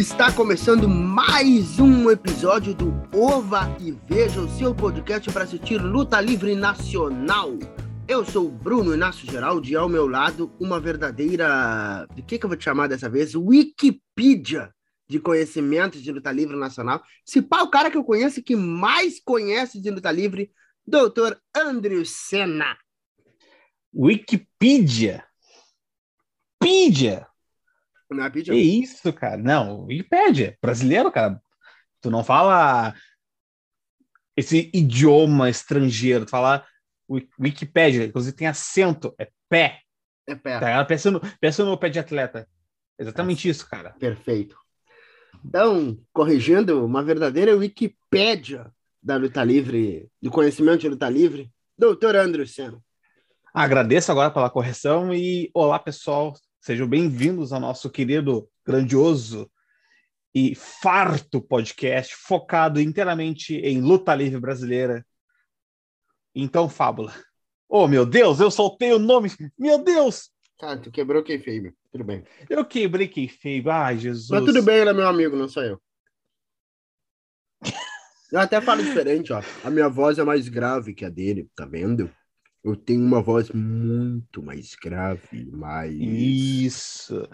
Está começando mais um episódio do Ova e Veja, o seu podcast para assistir luta livre nacional. Eu sou o Bruno Inácio Geraldi ao meu lado uma verdadeira. De que, que eu vou te chamar dessa vez? Wikipedia de conhecimentos de luta livre nacional. Se pá, o cara que eu conheço que mais conhece de luta livre, doutor Andrew Senna. Wikipedia? Wikipedia? Não é Que isso, cara? Não, Wikipedia, brasileiro, cara. Tu não fala esse idioma estrangeiro, tu fala Wikipedia, inclusive tem acento, é pé. É pé. Tá? Pensa, no, pensa no pé de atleta. Exatamente isso, cara. Perfeito. Então, corrigindo, uma verdadeira Wikipédia da luta livre, do conhecimento de luta livre, doutor Andrew Senna. Agradeço agora pela correção e olá, pessoal. Sejam bem-vindos ao nosso querido, grandioso e farto podcast focado inteiramente em luta livre brasileira. Então, Fábula. Oh, meu Deus, eu soltei o nome. Meu Deus! Cara, tu quebrou quem feio, tudo bem. Eu quebrei quem feio. Ai, Jesus. Mas tudo bem, ele é meu amigo, não sou eu. Eu até falo diferente, ó. A minha voz é mais grave que a dele, tá vendo? Eu tenho uma voz muito mais grave, mais. Isso.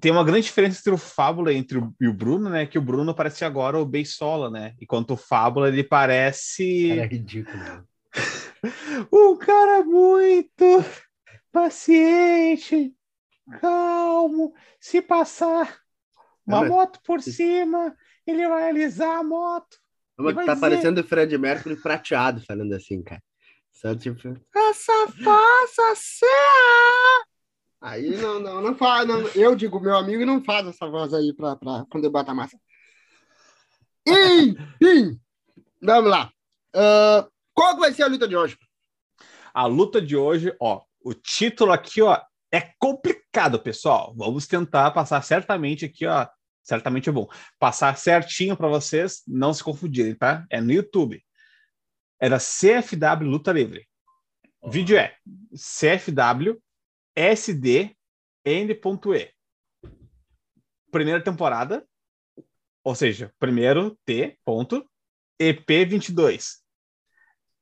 Tem uma grande diferença entre o Fábula entre o, e o Bruno, né? Que o Bruno parece agora o Beisola, né? Enquanto o Fábula, ele parece... Cara, é ridículo. né? um cara muito paciente, calmo. Se passar uma mas- moto por cima, ele vai alisar a moto. Vai tá dizer- parecendo o Fred Mercury prateado falando assim, cara. Só tipo, essa faça ser. Aí não, não, não faz. Não, eu digo, meu amigo não faz essa voz aí pra, pra quando eu boto a massa. Enfim, vamos lá. Ah, qual que vai ser a luta de hoje? A luta de hoje, ó, o título aqui, ó, é complicado, pessoal. Vamos tentar passar certamente aqui, ó, certamente é bom. Passar certinho para vocês não se confundirem, tá? É no YouTube. Da CFW Luta Livre. Vídeo é CFW SD N.E. Primeira temporada, ou seja, primeiro T. Ponto, EP22.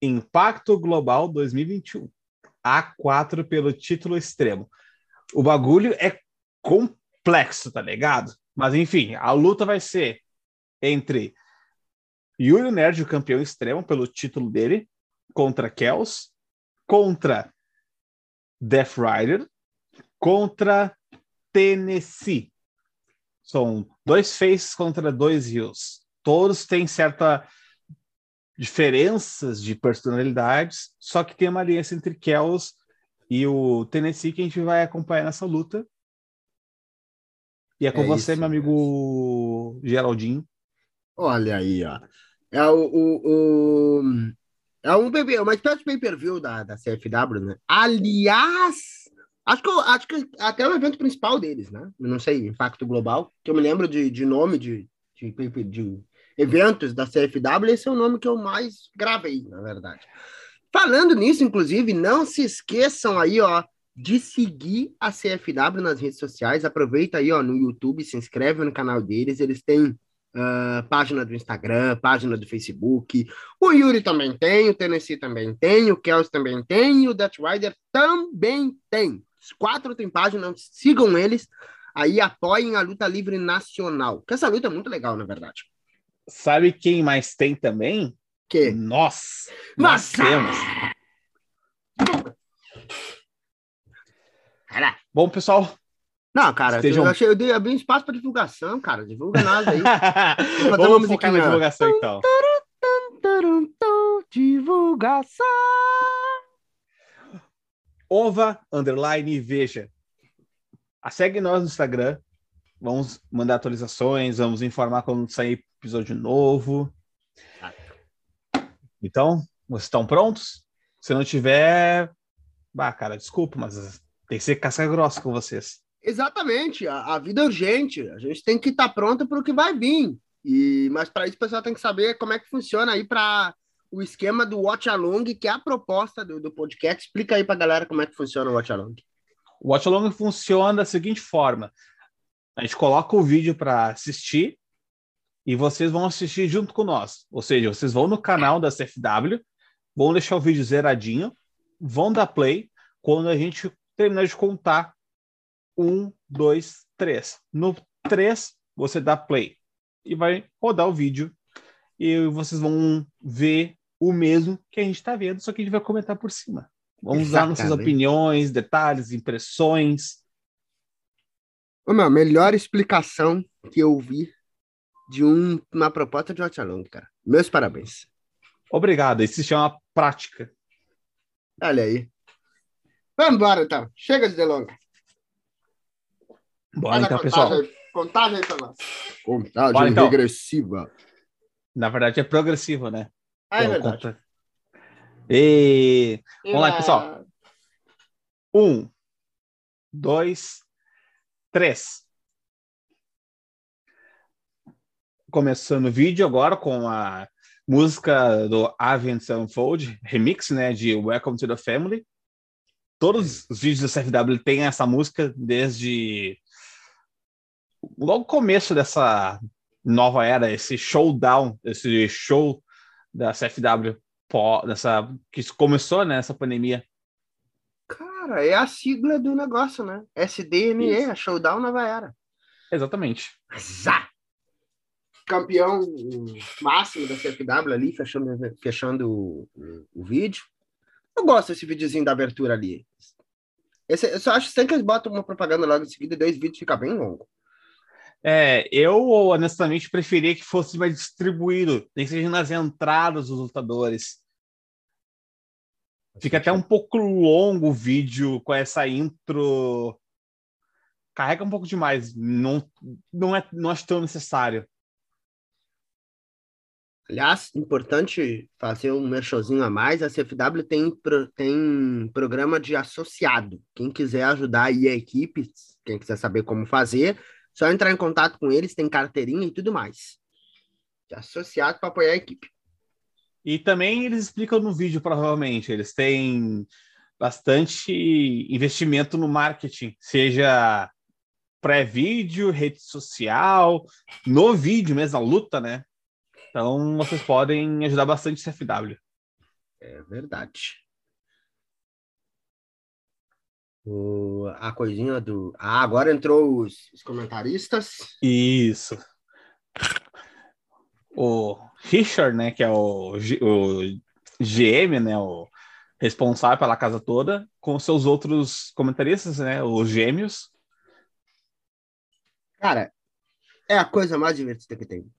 Impacto Global 2021. A4 pelo título extremo. O bagulho é complexo, tá ligado? Mas enfim, a luta vai ser entre Yuri Nerd, o campeão extremo, pelo título dele, contra Kels, contra Death Rider, contra Tennessee. São dois faces contra dois heels. Todos têm certa diferenças de personalidades, só que tem uma aliança entre Kels e o Tennessee que a gente vai acompanhar nessa luta. E é com É você, isso meu amigo Geraldinho. Olha aí, ó. É o, o, o- é um bebê, uma espécie de pay-per-view da, da CFW, né? Aliás, acho que, acho que até o evento principal deles, né? Não sei, Impacto Global, que eu me lembro de, de nome de, de, de eventos da CFW, esse é o nome que eu mais gravei, na verdade. Falando nisso, inclusive, não se esqueçam aí, ó, de seguir a CFW nas redes sociais. Aproveita aí, ó, no YouTube, se inscreve no canal deles. Eles têm ah, página do Instagram, página do Facebook. O Yuri também tem, o Tennessee também tem, o Kels também tem, e o Dutch Rider também tem. Os quatro têm página, sigam eles. Aí apoiem a luta livre nacional. Porque essa luta é muito legal, na verdade. Sabe quem mais tem também? Que Nós. Nós Nossa! temos. Bom, pessoal. Não, cara, Estejam- eu, achei, eu dei abri um espaço para divulgação, cara. Divulga nada aí. Vamos focar na divulgação, então. Divulgação. Ova, underline, veja. Ah, Segue nós no Instagram. Vamos mandar atualizações, vamos informar quando sair episódio novo. Então, vocês estão prontos? Se não tiver, bah, cara, desculpa, mas tem que ser casca grossa com vocês. Exatamente, a, a vida é urgente. A gente tem que estar pronto para o que vai vir. E, mas para isso o pessoal tem que saber como é que funciona aí para o esquema do Watch Along, que é a proposta do, do podcast. Explica aí para a galera como é que funciona o Watch Along. O Watch Along funciona da seguinte forma: A gente coloca o vídeo para assistir e vocês vão assistir junto com nós. Ou seja, vocês vão no canal da CFW, vão deixar o vídeo zeradinho, vão dar play quando a gente terminar de contar um, dois, três. No três, você dá play e vai rodar o vídeo e vocês vão ver o mesmo que a gente está vendo, só que a gente vai comentar por cima. Vamos Exatamente. dar nossas opiniões, detalhes, impressões. Ô, meu, melhor explicação que eu vi de um, uma proposta de Watchalong, cara. Meus parabéns. Obrigado. Isso se chama prática. Olha aí. Vamos embora, então. Chega de delongas. Bora, então, pessoal. Contagem nós. Contagem Bora, então. regressiva. Na verdade, é progressiva, né? Ah, é verdade. Conta... E... Vamos lá, pessoal. Um, dois, três. Começando o vídeo agora com a música do Avent Unfold, remix, né, de Welcome to the Family. Todos os vídeos da CFW têm essa música desde logo começo dessa nova era, esse showdown, esse show da CFW dessa que isso né, essa pandemia. Cara, é a sigla do negócio, né? SDNE, isso. Showdown Nova Era. Exatamente. Zá! Campeão máximo da CFW ali, fechando, fechando o, o, o vídeo. Eu gosto desse videozinho da abertura ali. Esse, eu só acho que sempre que eles botam uma propaganda logo em seguida, dois vídeos fica bem longo. É, eu honestamente preferia que fosse mais distribuído, nem seja nas entradas dos lutadores. Fica até um pouco longo o vídeo com essa intro. Carrega um pouco demais. Não, não, é, não acho tão necessário. Aliás, importante fazer um merchozinho a mais. A CFW tem, tem programa de associado. Quem quiser ajudar aí a equipe, quem quiser saber como fazer, só entrar em contato com eles, tem carteirinha e tudo mais. Associado para apoiar a equipe. E também eles explicam no vídeo, provavelmente. Eles têm bastante investimento no marketing, seja pré-vídeo, rede social, no vídeo mesmo, a luta, né? Então vocês podem ajudar bastante o CFW. É verdade. O, a coisinha do. Ah, agora entrou os, os comentaristas. Isso. O Richard, né, que é o, o GM, né, o responsável pela casa toda, com seus outros comentaristas, né, os gêmeos. Cara, é a coisa mais divertida que tem.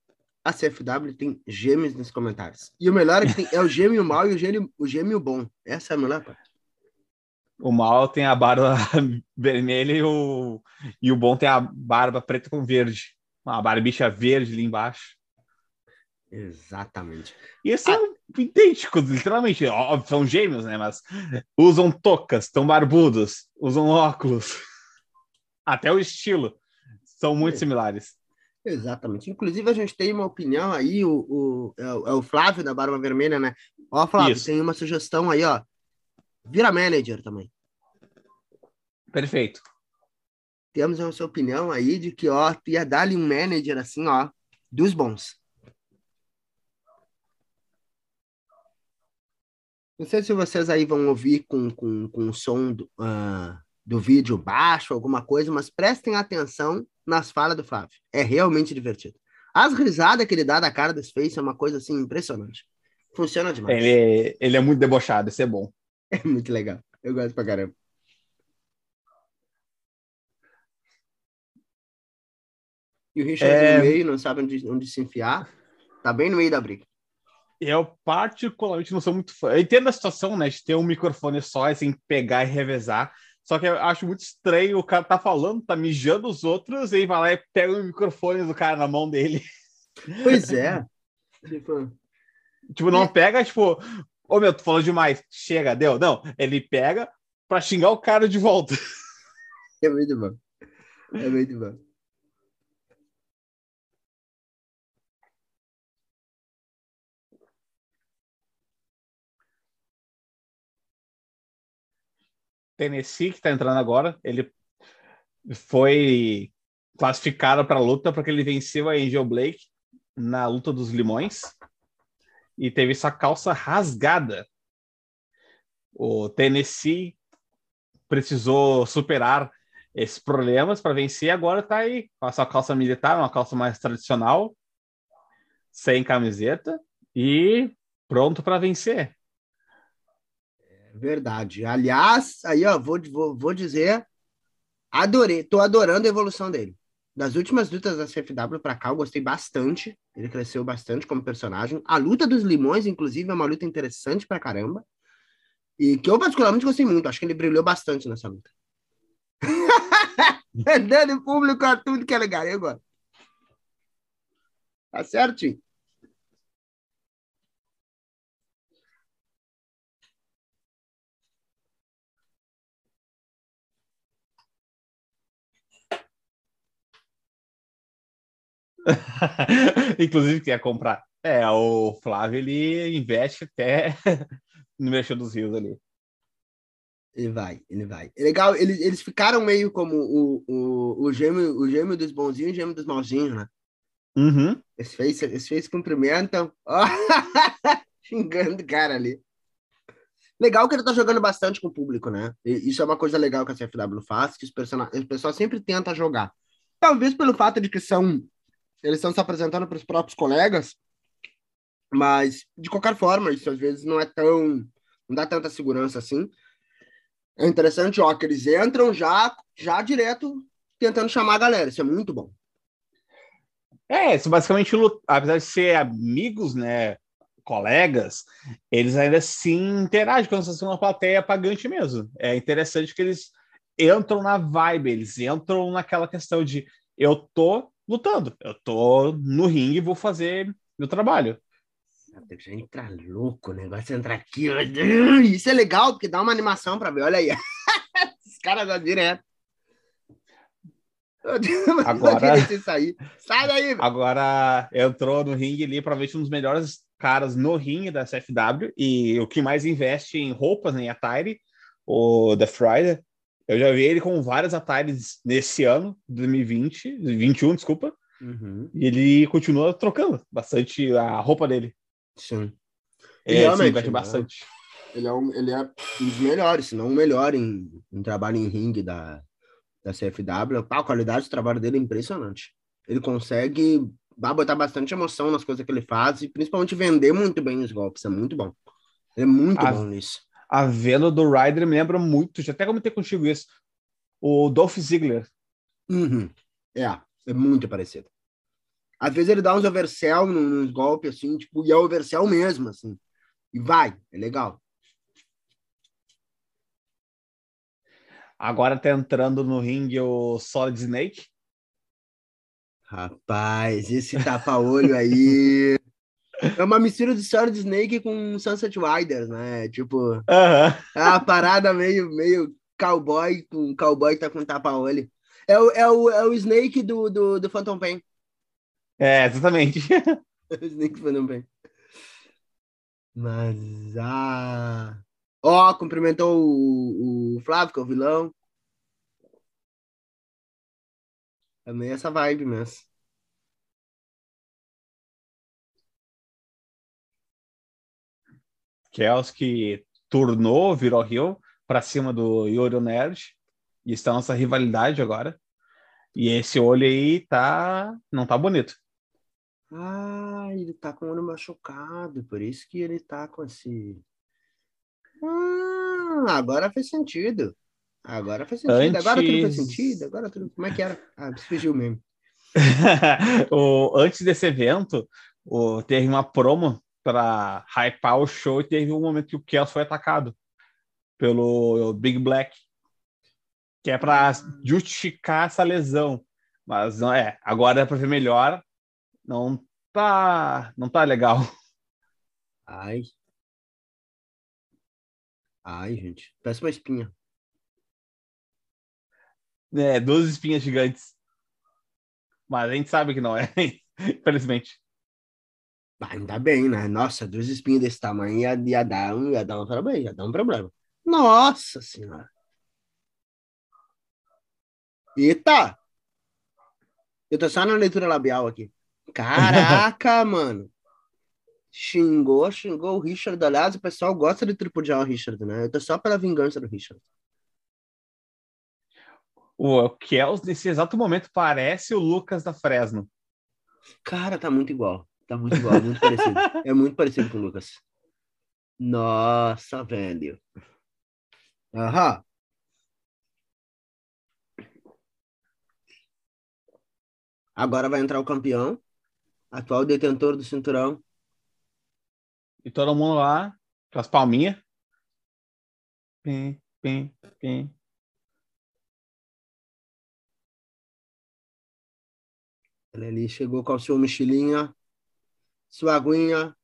A CFW tem gêmeos nos comentários. E o melhor é que tem, é o gêmeo mal e o gêmeo, o gêmeo bom. Essa é a melhor parte. O mal tem a barba vermelha e o, e o bom tem a barba preta com verde. Uma barbicha verde ali embaixo. Exatamente. E são ah. idênticos, literalmente. Óbvio, são gêmeos, né? Mas usam toucas, estão barbudos, usam óculos. Até o estilo. São muito é. similares. Exatamente. Inclusive, a gente tem uma opinião aí, o, o, é, o, é o Flávio da Barba Vermelha, né? Ó, Flávio, Isso. tem uma sugestão aí, ó. Vira manager também. Perfeito. Temos a sua opinião aí de que, ó, tu ia dar-lhe um manager assim, ó, dos bons. Não sei se vocês aí vão ouvir com, com, com o som do, uh, do vídeo baixo, alguma coisa, mas prestem atenção nas falas do Flávio. É realmente divertido. As risadas que ele dá da cara dos Face é uma coisa assim impressionante. Funciona demais. Ele, ele é muito debochado, isso é bom. É muito legal. Eu gosto pra caramba. E o Richard é... no meio, não sabe onde, onde se enfiar. Tá bem no meio da briga. Eu, particularmente, não sou muito fã. Eu entendo a situação, né, de ter um microfone só, assim, pegar e revezar. Só que eu acho muito estranho o cara tá falando, tá mijando os outros, e vai lá e pega o microfone do cara na mão dele. Pois é. tipo... tipo, não pega, tipo, ô meu, tu falou demais, chega, deu. Não, ele pega pra xingar o cara de volta. É muito bom. É muito bom. Tennessee, que está entrando agora, ele foi classificaram para a luta porque ele venceu a Angel Blake na luta dos limões e teve sua calça rasgada. O Tennessee precisou superar esses problemas para vencer. Agora está aí com a sua calça militar, uma calça mais tradicional, sem camiseta e pronto para vencer. É verdade. Aliás, aí ó, vou, vou, vou dizer, adorei, tô adorando a evolução dele. Das últimas lutas da CFW para cá, eu gostei bastante. Ele cresceu bastante como personagem. A luta dos limões, inclusive, é uma luta interessante pra caramba. E que eu particularmente gostei muito. Acho que ele brilhou bastante nessa luta. Dando público a tudo que é legal. Eu gosto. Tá certo? Inclusive, quer comprar. É, o Flávio ele investe até no Mexer dos Rios ali. Ele vai, ele vai. É legal, eles, eles ficaram meio como o, o, o, gêmeo, o gêmeo dos bonzinhos e o gêmeo dos malzinhos, né? Uhum. Eles fez, eles fez cumprimentam. xingando o cara ali. Legal que ele tá jogando bastante com o público, né? E isso é uma coisa legal que a CFW faz, que os personagens, o pessoal sempre tenta jogar. Talvez pelo fato de que são eles estão se apresentando para os próprios colegas, mas de qualquer forma, isso às vezes não é tão. não dá tanta segurança assim. É interessante, ó, que eles entram já, já direto tentando chamar a galera. Isso é muito bom. É, isso basicamente, apesar de ser amigos, né, colegas, eles ainda assim interagem com essa uma plateia pagante mesmo. É interessante que eles entram na vibe, eles entram naquela questão de eu tô lutando. Eu tô no ringue e vou fazer meu trabalho. Você entra louco, o negócio entrar aqui. Isso é legal, porque dá uma animação para ver. Olha aí. Os caras vão direto. Agora, sair. Sai daí. Agora entrou no ringue ali, provavelmente um dos melhores caras no ringue da CFW e o que mais investe em roupas, né, em attire, o The Friday. Eu já vi ele com várias atalhos nesse ano, 2020, 21, desculpa. Uhum. E ele continua trocando bastante a roupa dele. Sim. É, realmente, ele bastante. Ele é, um, ele é um dos melhores, se não o melhor em, em trabalho em ringue da, da CFW. a qualidade do trabalho dele é impressionante. Ele consegue botar bastante emoção nas coisas que ele faz e principalmente vender muito bem os golpes. É muito bom. Ele é muito a, bom nisso a venda do Ryder me lembra muito, já até comentei contigo isso, o Dolph Ziggler. Uhum. É, é muito parecido. Às vezes ele dá uns oversell nos golpes, assim, tipo, e é oversell mesmo, assim. E vai, é legal. Agora tá entrando no ringue o Solid Snake. Rapaz, esse tapa-olho aí. É uma mistura de Solid Snake com Sunset Riders, né? Tipo, uh -huh. é uma parada meio, meio cowboy, com cowboy que tá com tapa-olho. É o, é, o, é o Snake do, do, do Phantom Pain. É, exatamente. o Snake do Phantom Pain. Mas, ah... Ó, oh, cumprimentou o, o Flávio, que é o vilão. É meio essa vibe mesmo. Que turnou, virou Rio para cima do Yoro Nerd e está nossa rivalidade agora. E esse olho aí tá não tá bonito. Ah, ele tá com o olho machucado, por isso que ele tá com esse Ah, agora fez sentido. Agora faz sentido. Antes... Agora tudo faz sentido. Agora tudo. Como é que era? Ah, fugiu mesmo. o, antes desse evento, o, teve uma promo para hypar o show e teve um momento que o Kells foi atacado pelo Big Black, que é para justificar essa lesão. Mas não é, agora é para ver melhor. Não tá, não tá legal. Ai. Ai, gente, parece uma espinha. É, duas espinhas gigantes. Mas a gente sabe que não é, infelizmente. Ainda bem, né? Nossa, duas espinhas desse tamanho ia, ia, dar, um, ia dar um problema, ia dar um problema. Nossa senhora. Eita! Eu tô só na leitura labial aqui. Caraca, mano. Xingou, xingou o Richard. Aliás, o pessoal gosta de tripudiar o Richard, né? Eu tô só pela vingança do Richard. O Kels, nesse exato momento, parece o Lucas da Fresno. Cara, tá muito igual. Tá muito igual, muito parecido. É muito parecido com o Lucas. Nossa, velho. Aham. Agora vai entrar o campeão, atual detentor do cinturão. E todo mundo lá, com as palminhas. Pim, pim, pim. Ele ali chegou com a sua mochilinha, sua aguinha,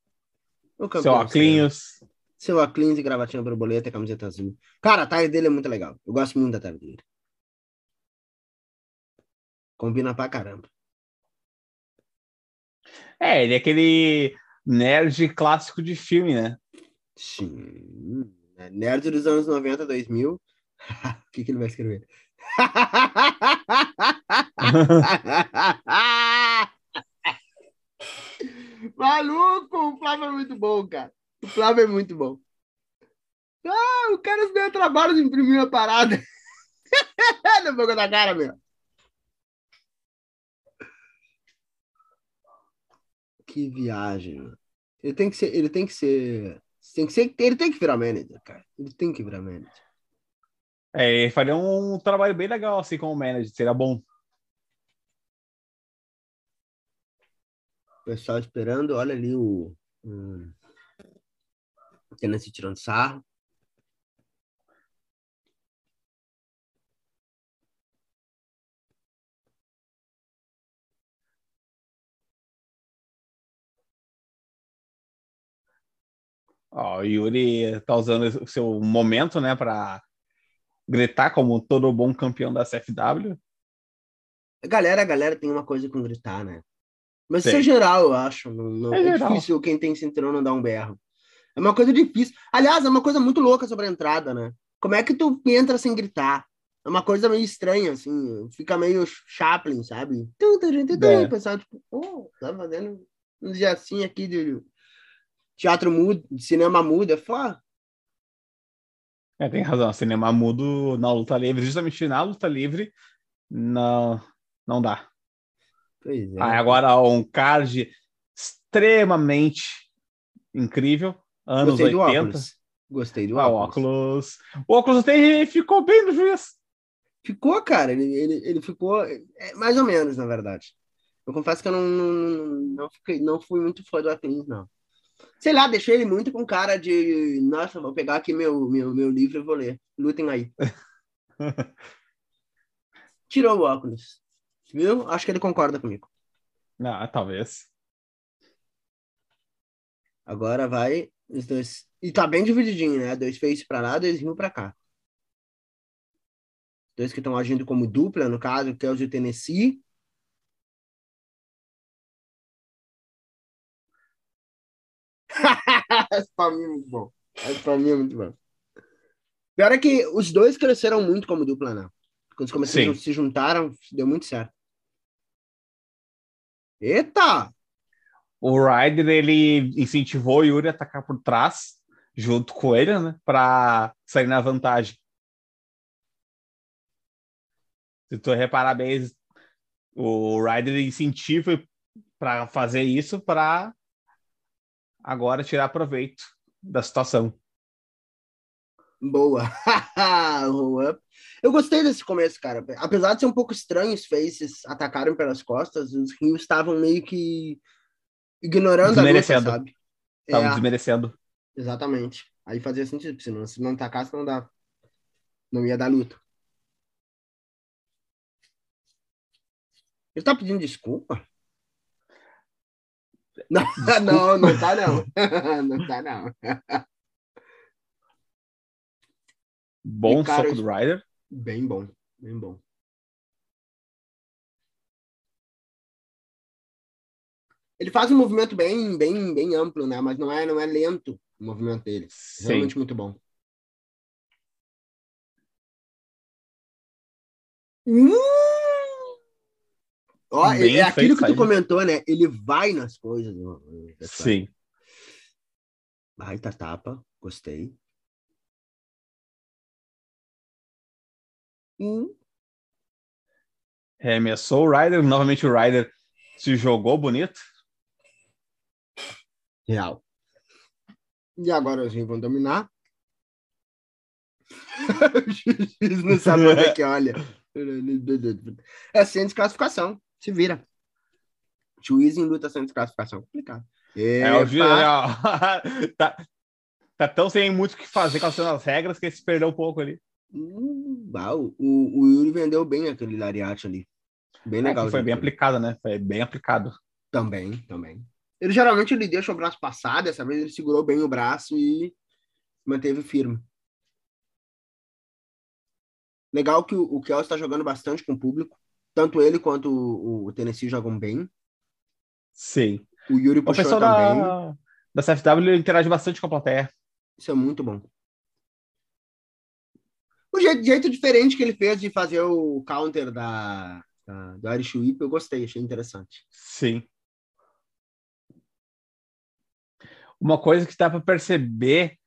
Seu. Aclinhos. Seu Aclins e gravatinha borboleta e camiseta azul. Cara, a tag dele é muito legal. Eu gosto muito da tag dele. Combina pra caramba. É, ele é aquele nerd clássico de filme, né? Sim. Nerd dos anos 90, 2000. O que, que ele vai escrever? Maluco, o Flávio é muito bom, cara. O Flávio é muito bom. Ah, o cara se deu trabalho de imprimir uma parada. Na boca da cara, meu. Que viagem, mano. Ele tem que ser, ele tem que ser, tem que ser, ele tem que virar manager, cara. Ele tem que virar manager. É, ele faria um trabalho bem legal assim como manager, seria bom. Pessoal esperando, olha ali o, o Tennessee tirando sarro. Ó, o Yuri tá usando o seu momento, né, para gritar como todo bom campeão da CFW. Galera, galera tem uma coisa com gritar, né? Mas isso Tem. é geral, eu acho. Não, não- É é, difícil quem tem cinturão não dar um berro. É uma coisa difícil. Aliás, é uma coisa muito louca sobre a entrada, né? Como é que tu entra sem gritar? É uma coisa meio estranha, assim. Fica meio Chaplin, sabe? Tum, tum, tum. É. O pessoal, tipo, oh, tá fazendo um dia assim aqui de teatro mudo, de cinema mudo. É foda. É, tem razão, cinema mudo na luta livre, justamente na luta livre, não, não dá. Pois é. Aí agora um card extremamente incrível, anos Gostei do 80. óculos. Gostei do Ah, o óculos. óculos. O óculos até ficou bem no juiz. Ficou, cara. Ele, ele, ele ficou é, mais ou menos, na verdade. Eu confesso que eu não, não, não, fiquei, não fui muito fã do Athens, não. Sei lá, deixei ele muito com cara de. Nossa, vou pegar aqui meu, meu, meu livro e vou ler. Lutem aí. Tirou o óculos. Viu? Acho que ele concorda comigo. Ah, talvez. Agora vai os dois. E tá bem divididinho, né? Dois face pra lá, dois rio pra cá. Dois que estão agindo como dupla, no caso, que é o de Tennessee. Pra mim é muito bom. Essa pra mim é muito bom. Pior é que os dois cresceram muito como dupla, né? Quando eles começaram, Sim. se juntaram, deu muito certo. Eita! O Ryder, ele incentivou o Yuri a atacar por trás, junto com ele, né? Pra sair na vantagem. Se tu reparar bem, o Ryder incentiva para fazer isso para agora tirar proveito da situação. Boa. Roll up. Eu gostei desse começo, cara. Apesar de ser um pouco estranho os faces atacaram pelas costas, os rios estavam meio que ignorando a luta, Desmerecendo. sabe? Estavam É, desmerecendo. exatamente. Aí fazia sentido, porque senão se não atacasse não dá. Não ia dar luta. Ele tá pedindo desculpa? Não, não, não tá não. não tá não. Bom E, cara, soco do Ryder. Bem bom, bem bom. Ele faz um movimento bem, bem, bem amplo, né? Mas não é, não é lento o movimento dele. Sim. Realmente muito bom. Uh! Ó, Bem é aquilo que tu comentou, né? Ele vai nas coisas. pessoal. Sim. Baita tapa, gostei. Hum, Remessou o Ryder, novamente o Ryder se jogou bonito. real. E agora os vão dominar. o juiz não sabe onde é que olha. É sem desclassificação. Se vira. Juiz em luta sem desclassificação. Complicado. É, o juiz, Epa. ó, tá, tá tão sem muito o que fazer com as regras que ele se perdeu um pouco ali. Hum, o, o o Yuri vendeu bem aquele lariate ali. Bem É, legal. que foi bem aplicado, né? Foi bem aplicado. Também, também. Ele geralmente ele deixa o braço passar, dessa vez ele segurou bem o braço e manteve firme. Legal que o, o Kelsey está jogando bastante com o público. Tanto ele quanto o, o Tennessee jogam bem. Sim. O Yuri O puxou pessoal também. da, da CFW interage bastante com a plateia. Isso é muito bom. O jeito, jeito diferente que ele fez de fazer o counter da, da- do Irish Whip, eu gostei, achei interessante. Sim. Uma coisa que dá para perceber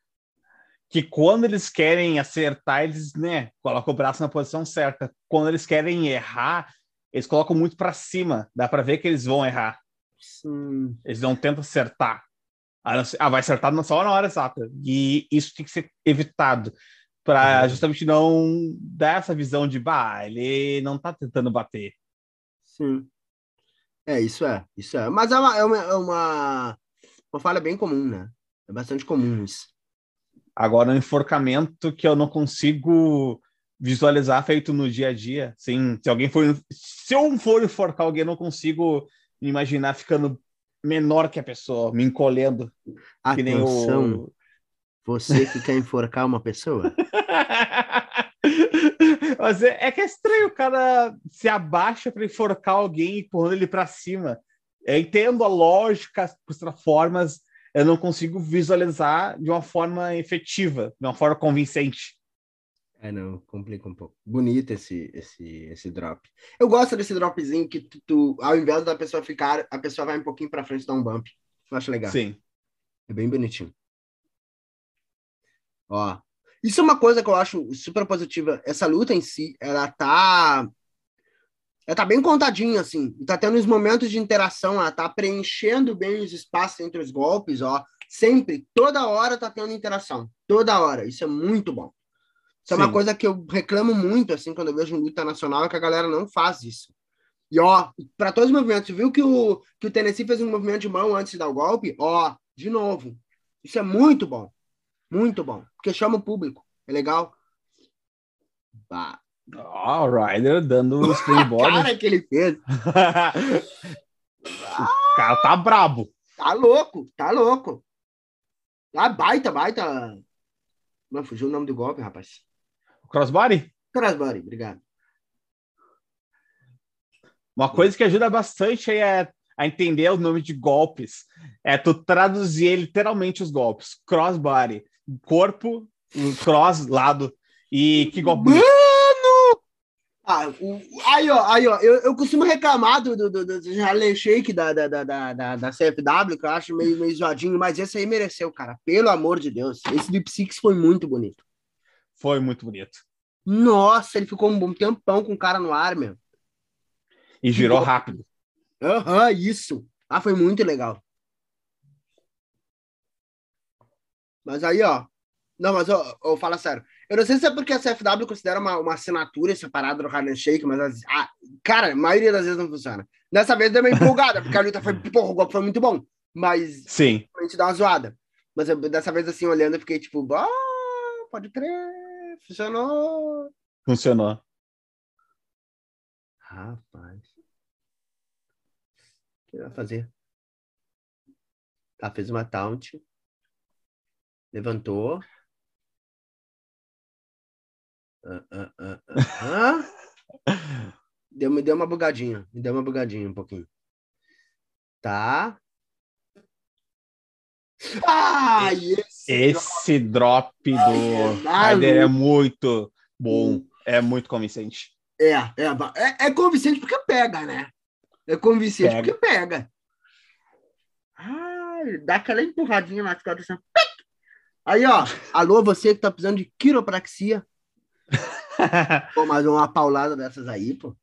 que quando eles querem acertar, eles, né, colocam o braço na posição certa. Quando eles querem errar, eles colocam muito para cima. Dá para ver que eles vão errar. Sim. Eles não tentam acertar. Ah, vai acertar só na hora exata. E isso tem que ser evitado para Uhum. justamente não dar essa visão de, bah, ele não tá tentando bater. Sim. É, isso é, isso é. Mas é uma, é uma, é uma, uma falha bem comum, né? É bastante comum isso. Agora, um enforcamento que eu não consigo visualizar feito no dia a dia. Sim, se alguém for. Se eu for enforcar alguém, eu não consigo me imaginar ficando menor que a pessoa, me encolhendo. Que nem Atenção, o. você que quer enforcar uma pessoa? É, é que é estranho, o cara se abaixa para enforcar alguém empurrando ele para cima. Eu entendo a lógica, as formas, eu não consigo visualizar de uma forma efetiva, de uma forma convincente. É, não, complica um pouco. Bonito esse, esse, esse drop. Eu gosto desse dropzinho que tu, tu- ao invés da pessoa ficar, a pessoa vai um pouquinho pra frente e dá um bump. Eu acho legal. Sim. É bem bonitinho. Ó. Isso é uma coisa que eu acho super positiva. Essa luta em si, ela tá. Ela tá bem contadinha, assim. Tá tendo os momentos de interação, ela tá preenchendo bem os espaços entre os golpes, ó. Sempre, toda hora tá tendo interação. Toda hora. Isso é muito bom. Isso é uma Sim. coisa que eu reclamo muito, assim, quando eu vejo luta nacional, é que a galera não faz isso. E, ó, para todos os movimentos, viu que o, que o Tennessee fez um movimento de mão antes de dar o golpe? Ó, de novo. Isso é muito bom. Muito bom. Porque chama o público. É legal. Bah, Ó, o Ryder dando o springboard. cara que ele fez. o cara tá brabo. Tá louco, tá louco. Ah, baita, baita. Não, fugiu o nome do golpe, rapaz. Crossbody? Crossbody, obrigado. Uma coisa que ajuda bastante aí é a entender o nome de golpes. É tu traduzir literalmente os golpes. Crossbody, corpo, o cross, lado. E que golpe. Mano! Ah, o- aí, ó, aí, ó, eu, eu costumo reclamar do, do, do, do Harlem Shake da, da, da, da, da, CFW, que eu acho meio, meio zoadinho, mas esse aí mereceu, cara. Pelo amor de Deus. Esse Deep Six foi muito bonito. Foi muito bonito. Nossa, ele ficou um bom tempão com o cara no ar, meu. E girou rápido. Aham, isso. Ah, foi muito legal. Mas aí, ó. Não, mas eu, eu falo sério. Eu não sei se é porque a CFW considera uma, uma assinatura separada do Harlem Shake, mas, as- ah, cara, a maioria das vezes não funciona. Dessa vez deu uma empolgada, porque a luta foi, porra, o golpe foi muito bom. Mas Sim. a gente dá uma zoada. Mas eu, dessa vez, assim, olhando, eu fiquei tipo, ah, pode crer, funcionou. Funcionou. Rapaz. O que vai fazer? Tá, fez uma taunt. Levantou. Ah, ah, ah, ah, ah. Deu, me deu uma bugadinha. Me deu uma bugadinha um pouquinho. Tá. Ah, esse, Esse drop do Ai, Ryder é maluco. muito bom. É muito convincente. É, é, é, é convincente porque pega, né? É convincente Pega. porque pega. Ai, dá aquela empurradinha nas costas assim. Aí, ó. Alô, você que tá precisando de quiropraxia. Pô, mas uma paulada dessas aí, pô.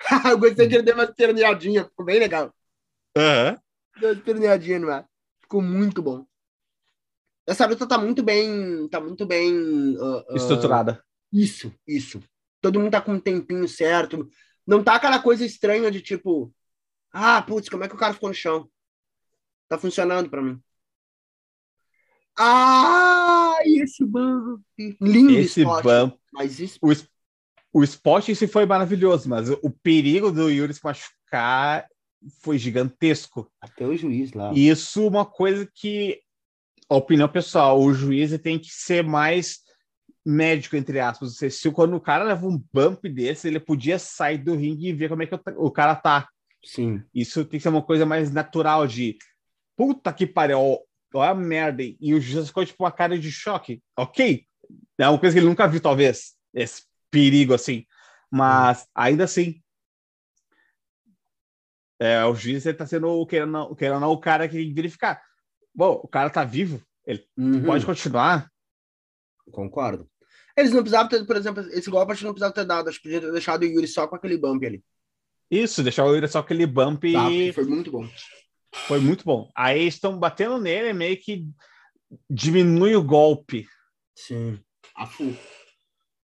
Eu gostei que ele deu uma esperneadinha, ficou bem legal. Aham. Deu uma esperneadinha no ar. Ficou muito bom. Essa luta tá muito bem. Tá muito bem. ah, ah, Estruturada. Isso, isso. Todo mundo tá com um tempinho certo. Não tá aquela coisa estranha de tipo. Ah, putz, como é que o cara ficou no chão? Tá funcionando pra mim. Ah, esse bump. Lindo Esse spot. bump. Mas isso. O, o spot em si foi maravilhoso, mas o perigo do Yuri se machucar foi gigantesco. Até o juiz lá. Isso é uma coisa que, a opinião pessoal, o juiz tem que ser mais médico, entre aspas. Se, se quando o cara leva um bump desse, ele podia sair do ringue e ver como é que o, o cara tá. Sim. Isso tem que ser uma coisa mais natural de puta que pariu, olha a merda. E o juiz ficou tipo uma cara de choque. Ok, é uma coisa que ele nunca viu, talvez, esse perigo assim. Mas ainda assim, é, o juiz ele tá sendo, querendo, ou não- querendo ou não, o cara que tem que verificar. Bom, o cara tá vivo, Uhum. pode continuar. Concordo. Eles não precisavam ter, por exemplo, esse golpe acho que não precisava ter dado. Acho que podia ter deixado o Yuri só com aquele bump ali. Isso, deixar o Yuri só aquele bump Tá, foi muito bom. Foi muito bom. Aí estão batendo nele, meio que diminui o golpe. Sim. A full.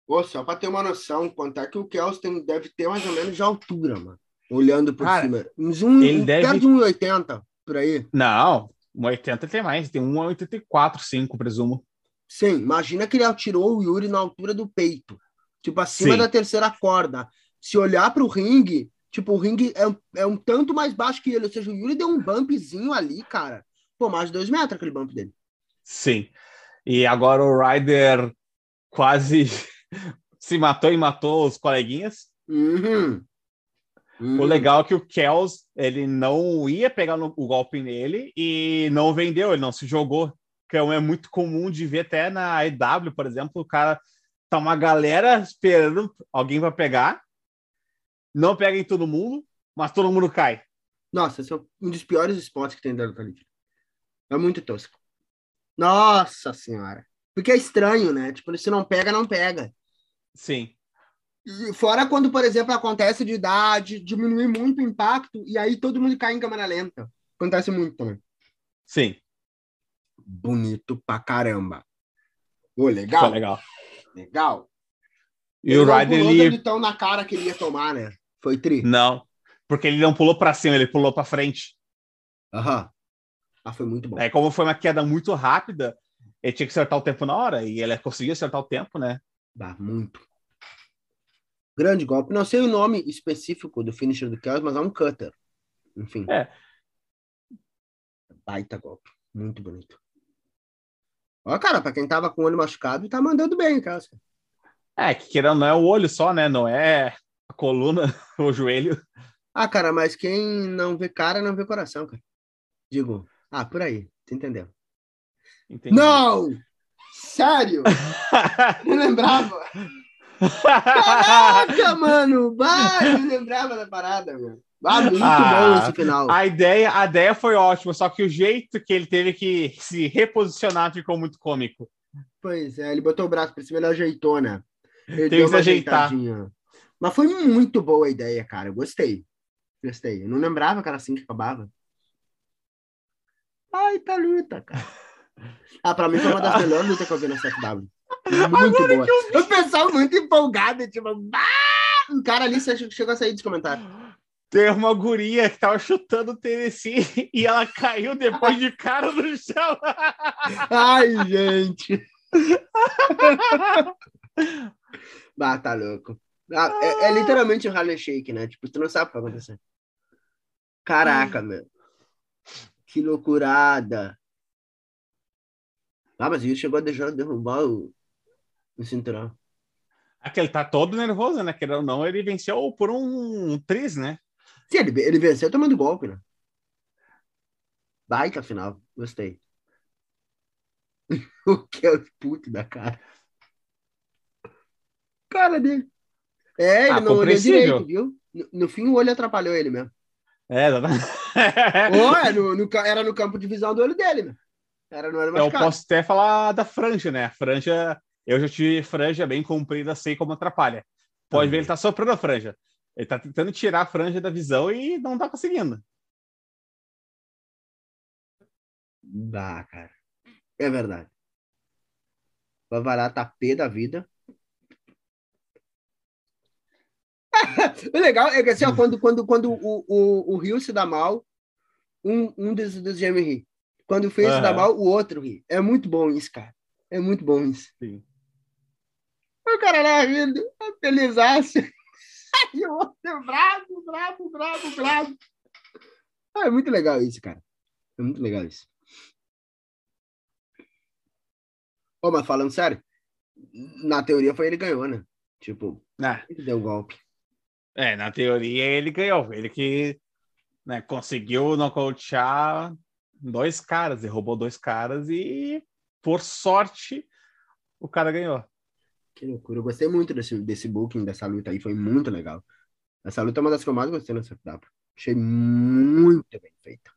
Pô, só pra ter uma noção, quanto é que o Kels tem, deve ter mais ou menos de altura, mano. Olhando por Cara, cima. Uns um, ele deve- Perto de 1,80 por aí. Não, um 80 tem mais, tem um 84, 5, presumo. Sim, imagina que ele tirou o Yuri na altura do peito. Tipo, acima Sim. da terceira corda. Se olhar pro ringue, tipo, o ringue é, um- é um tanto mais baixo que ele. Ou seja, o Yuri deu um bumpzinho ali, cara. Pô, mais de dois metros aquele bump dele. Sim. E agora o Ryder quase se matou e matou os coleguinhas. Uhum. Uhum. O legal é que o Kels, ele não ia pegar no- o golpe nele e não vendeu, ele não se jogou. Que é muito comum de ver até na EW, por exemplo, o cara tá uma galera esperando alguém para pegar, não pega em todo mundo, mas todo mundo cai. Nossa, esse é um dos piores spots que tem da luta livre. É muito tosco. Nossa senhora. Porque é estranho, né? Tipo, se não pega, não pega. Sim. Fora quando, por exemplo, acontece de dar, de diminuir muito o impacto e aí todo mundo cai em câmera lenta. Acontece muito também. Sim. Bonito pra caramba. Ô, legal. Foi legal. Legal. E o Ryder, pulou ele... na cara que ele ia tomar, né? Foi tri. Não, porque ele não pulou para cima, ele pulou para frente. Aham. Ah, foi muito bom. Aí, como foi uma queda muito rápida, ele tinha que acertar o tempo na hora, e ele conseguiu acertar o tempo, né? Dá muito. Grande golpe. Não sei o nome específico do finisher do Chaos, mas é um cutter. Enfim. É. Baita golpe. Muito bonito. Ó, cara, pra quem tava com o olho machucado, tá mandando bem, cara. É, que querendo não é o olho só, né? Não é a coluna, o joelho. Ah, cara, mas quem não vê cara, não vê coração, cara. Digo, ah, por aí. Tu entendeu? Entendi. Não! Sério? Não lembrava. Caraca, mano! Vai, não lembrava da parada, meu. Ah, muito Ah, bom esse final. a ideia, a ideia foi ótima, só que o jeito que ele teve que se reposicionar ficou muito cômico. Pois é, ele botou o braço pra cima, ele ajeitou, né? Ele deu que ajeitar. ajeitadinha. Mas foi muito boa a ideia, cara. Eu gostei. Gostei. Eu não lembrava que era assim que acabava. Ai, tá luta, cara. Ah, pra mim foi uma das melhores lutas que eu vi na CFW. Muito boa. Eu... pensava muito empolgado, tipo, "Ah!" o cara ali chegou a sair dos comentários. Tem uma guria que tava chutando o Tennessee e ela caiu depois de cara no chão. Ai, gente. bah, tá louco. Ah, é, é literalmente um Harlem Shake, né? Tipo, tu não sabe o que vai acontecer. Caraca, meu. Que loucurada. Ah, mas ele chegou a deixar derrubar o, o cinturão. Aquele tá todo nervoso, né? Querendo ou não, ele venceu por um, um tris, né? Sim, ele, ele venceu tomando golpe, né? Baita final. Gostei. o que é o puto da cara. Cara dele. É, ele Ah, não olhou compreensível. direito, viu? No, no fim, o olho atrapalhou ele mesmo. É, exatamente. Ou é, no, no era no campo de visão do olho dele, meu. Era no olho Eu machucado. posso até falar da franja, né? A franja, eu já tive franja bem comprida, sei como atrapalha. Pode Também. ver, ele tá soprando a franja. Ele tá tentando tirar a franja da visão e não tá conseguindo. Dá, cara. É verdade. O Avará tá pé da vida. o legal é que assim, ó, quando, quando, quando o, o, o Rio se dá mal, um, um dos, dos gêmeos ri. Quando o Feio se dá mal, o outro ri. É muito bom isso, cara. É muito bom isso. Sim. O cara lá rindo, felizaço. E o outro bravo, bravo, bravo, bravo. Ah, é muito legal isso, cara. É muito legal isso. Ô, mas falando sério, na teoria foi ele que ganhou, né? Tipo, Ah, ele deu o golpe. É, na teoria ele ganhou. Ele que né, conseguiu nocautear dois caras, derrubou dois caras e, por sorte, o cara ganhou. Que loucura. Eu gostei muito desse, desse booking, dessa luta aí. Foi muito legal. Essa luta é uma das que eu mais gostei nessa etapa. Achei muito bem feita.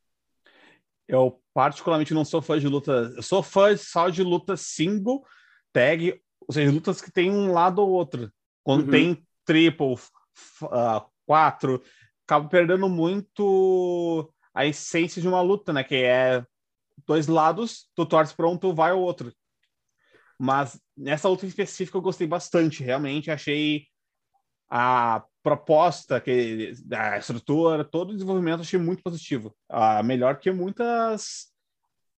Eu particularmente não sou fã de luta. Eu sou fã só de luta single, tag, ou seja, lutas que tem um lado ou outro. Quando Uhum. tem triple, ah, quatro, acaba perdendo muito a essência de uma luta, né? Que é dois lados, tu torce para um, tu vai ao outro. Mas nessa luta específica eu gostei bastante, realmente achei a proposta, que, a estrutura, todo o desenvolvimento achei muito positivo. Ah, melhor que muitas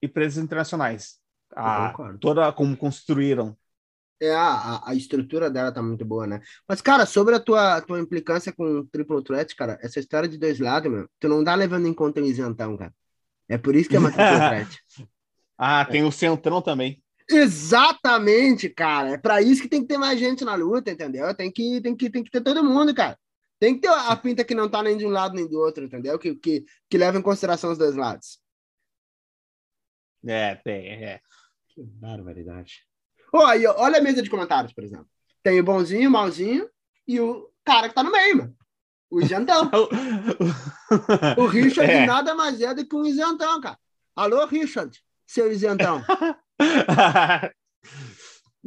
empresas internacionais. Ah, toda como construíram. É, a, a- estrutura dela tá muito boa, né? Mas, cara, sobre a tua, tua implicância com o Triple Threat, cara, essa história de dois lados, meu, tu não tá levando em conta o isentão, cara. É por isso que é uma Triple Threat. Ah, tem o Centrão também. Exatamente, cara. É pra isso que tem que ter mais gente na luta, entendeu? Tem que, tem que, tem que ter todo mundo, cara. Tem que ter a pinta que não tá nem de um lado nem do outro, entendeu? Que, que, que leva em consideração os dois lados. É, tem, é. Que barbaridade. Ó, aí, olha a mesa de comentários, por exemplo. Tem o bonzinho, o malzinho e o cara que tá no meio, mano. O isentão. O Richard É. nada mais é do que um isentão, cara. Alô, Richard, seu isentão.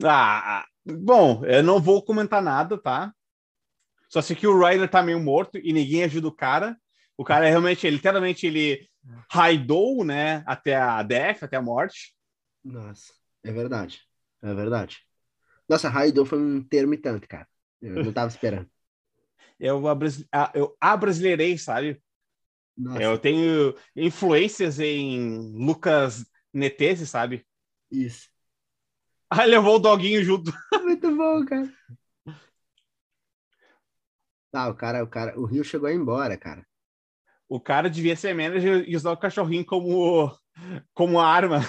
ah, bom, eu não vou comentar nada, tá? Só sei que o Ryder tá meio morto e ninguém ajuda o cara. O cara realmente, ele, literalmente, ele raidou, né, até a death, até a morte. Nossa, é verdade. É verdade. Nossa, Raidor foi um termo e tanto, cara. Eu não tava esperando. Eu, abras- a- eu abrasileirei, sabe? Nossa, Eu tenho influências em Lucas Netese, sabe? isso. Ah, levou o doguinho junto. Muito bom, cara. Tá, o cara, o cara, o Rio chegou a ir embora, cara. O cara devia ser manager e usar o cachorrinho como, como arma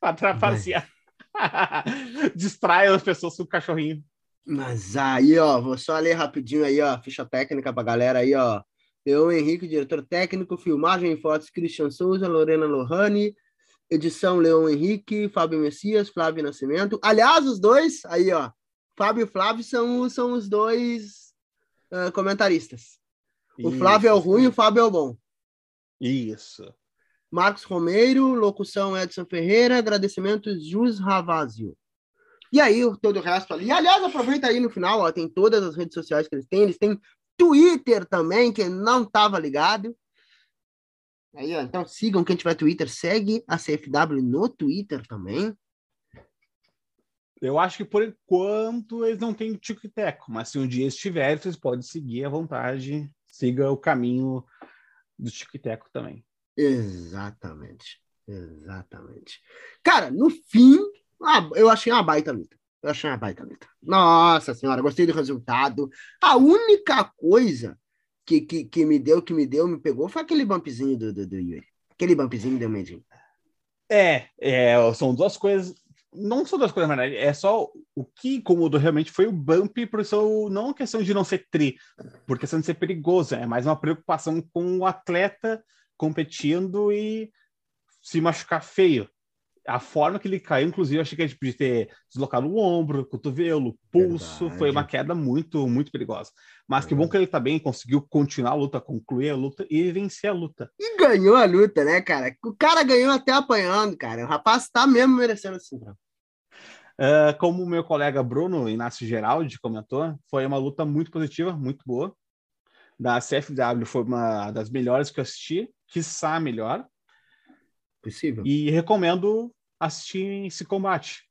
para trapacear. Distrai as pessoas com o cachorrinho. Mas aí, ó, vou só ler rapidinho aí, ó, ficha técnica pra galera aí, ó. Leon Henrique, diretor técnico, filmagem e fotos, Christian Souza, Lorena Lohane, edição Leon Henrique, Fábio Messias, Flávio Nascimento. Aliás, os dois, aí, ó, Fábio e Flávio são, os- são os dois ah, comentaristas. O Flávio é o ruim, o Fábio é o bom. Isso. Marcos Romeiro, locução Edson Ferreira, agradecimentos Jus Ravazio. E aí, todo o resto ali. Aliás, aproveita aí no final, ó, tem todas as redes sociais que eles têm. Eles têm Twitter também, que não estava ligado. Aí, ó, então sigam quem tiver Twitter, segue a CFW no Twitter também. Eu acho que por enquanto eles não têm o tico e teco, mas se um dia eles tiverem, vocês podem seguir à vontade. Siga o caminho do tico e teco também. Exatamente. Exatamente. Cara, no fim, eu achei uma baita luta. Eu achei uma baita luta. Nossa senhora, gostei do resultado. A única coisa que, que, que me deu, que me deu, me pegou, foi aquele bumpzinho do, do, do Yuri. Aquele bumpzinho deu medinho. É, é, são duas coisas. Não são duas coisas, verdade. É só o que incomodou realmente foi o bump, por seu, não questão de não ser tri, por questão de ser perigoso. É mais uma preocupação com o atleta competindo e se machucar feio. a forma que ele caiu, inclusive, eu achei que ele podia ter deslocado o ombro, cotovelo, pulso. Verdade. Foi uma queda muito, muito perigosa. Mas que bom que ele tá bem, conseguiu continuar a luta, concluir a luta e vencer a luta. E ganhou a luta, né, cara? O cara ganhou até apanhando, cara. O rapaz tá mesmo merecendo assim, Uh, como o meu colega Bruno Inácio Geraldi comentou, foi uma luta muito positiva, muito boa. Da CFW foi uma das melhores que eu assisti, quiçá melhor. Possível. E recomendo assistir esse combate.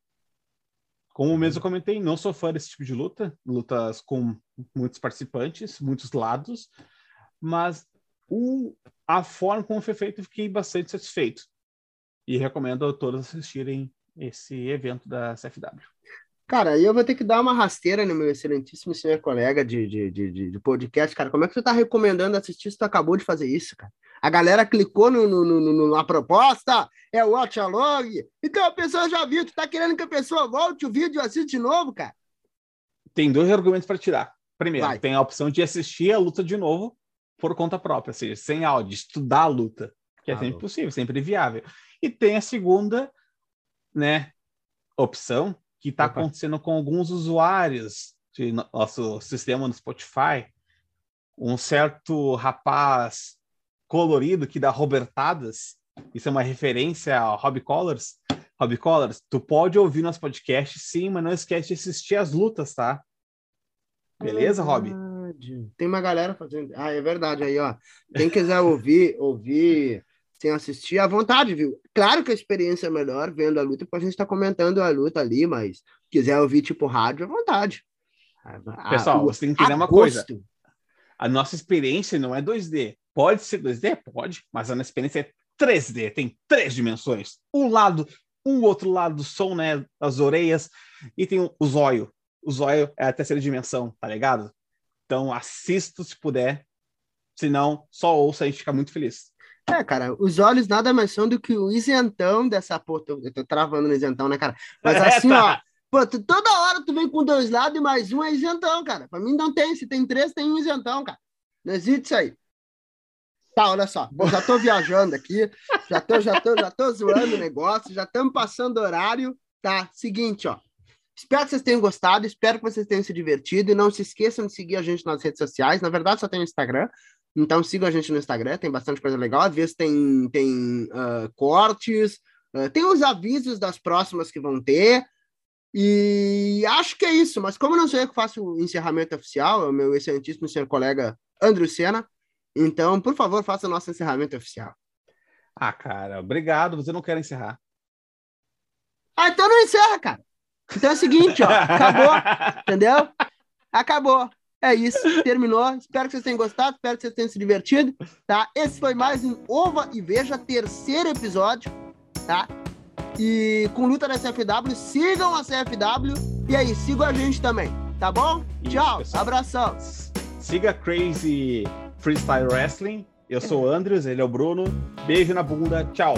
Como uhum. mesmo comentei, não sou fã desse tipo de luta, lutas com muitos participantes, muitos lados, mas o, a forma como foi feito, fiquei bastante satisfeito. E recomendo a todos assistirem esse evento da CFW. Cara, eu vou ter que dar uma rasteira no meu excelentíssimo senhor colega de, de, de, de podcast, cara. Como é que tu tá recomendando assistir se tu acabou de fazer isso, cara? A galera clicou no, no, no, na proposta, é o watch along. Então a pessoa já viu, tu tá querendo que a pessoa volte o vídeo e assista de novo, cara? Tem dois argumentos para tirar. Primeiro, Vai. tem a opção de assistir a luta de novo por conta própria, ou seja, sem áudio, estudar a luta, que é ah, sempre possível, sempre viável. E tem a segunda né, opção que está acontecendo com alguns usuários de nosso sistema no Spotify. Um certo rapaz colorido que dá robertadas, isso é uma referência ao Hobby Colors. Hobby Colors, tu pode ouvir nosso podcast sim, mas não esquece de assistir as lutas, tá? Beleza, é Rob? Tem uma galera fazendo. Ah, é verdade aí, ó. Quem quiser ouvir, ouvir sem assistir, à vontade, viu? Claro que a experiência é melhor vendo a luta, porque a gente está comentando a luta ali, mas quiser ouvir tipo rádio, à vontade. Pessoal, a, você tem que entender uma coisa. A nossa experiência não é 2D. Pode ser 2D? Pode, mas a experiência é 3D, tem três dimensões. Um lado, um outro lado do som, né? As orelhas, e tem o zóio. O zóio é a terceira dimensão, tá ligado? Então assista se puder. Se não, só ouça, a gente fica muito feliz. É, cara, os olhos nada mais são do que o isentão dessa porra. Eu tô travando no isentão, né, cara? Mas é, assim, ó. Pô, tu, toda hora tu vem com dois lados e mais um é isentão, cara. Pra mim não tem. Se tem três, tem um isentão, cara. Não existe isso aí. Tá, olha só. Já tô viajando aqui. Já tô, já tô, já tô zoando o negócio. Já estamos passando horário. Tá, seguinte, ó. Espero que vocês tenham gostado, espero que vocês tenham se divertido e não se esqueçam de seguir a gente nas redes sociais. Na verdade, só tem o Instagram, então sigam a gente no Instagram, tem bastante coisa legal. Às vezes tem, tem uh, cortes, uh, tem os avisos das próximas que vão ter. E acho que é isso, mas como não sou eu que faço o encerramento oficial, é o meu excelentíssimo senhor colega Andrew Senna, então, por favor, faça o nosso encerramento oficial. Ah, cara, obrigado. Você não quer encerrar. Ah, então não encerra, cara. Então é o seguinte, ó, acabou, entendeu? Acabou. É isso, terminou. Espero que vocês tenham gostado, espero que vocês tenham se divertido, tá? Esse foi mais um Ova e Veja, terceiro episódio, tá? E com luta da CFW, sigam a CFW e aí, sigam a gente também, tá bom? Isso, Tchau, pessoal. abração. Siga Crazy Freestyle Wrestling. Eu sou o Andrews, ele é o Bruno. Beijo na bunda, tchau.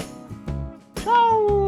Tchau.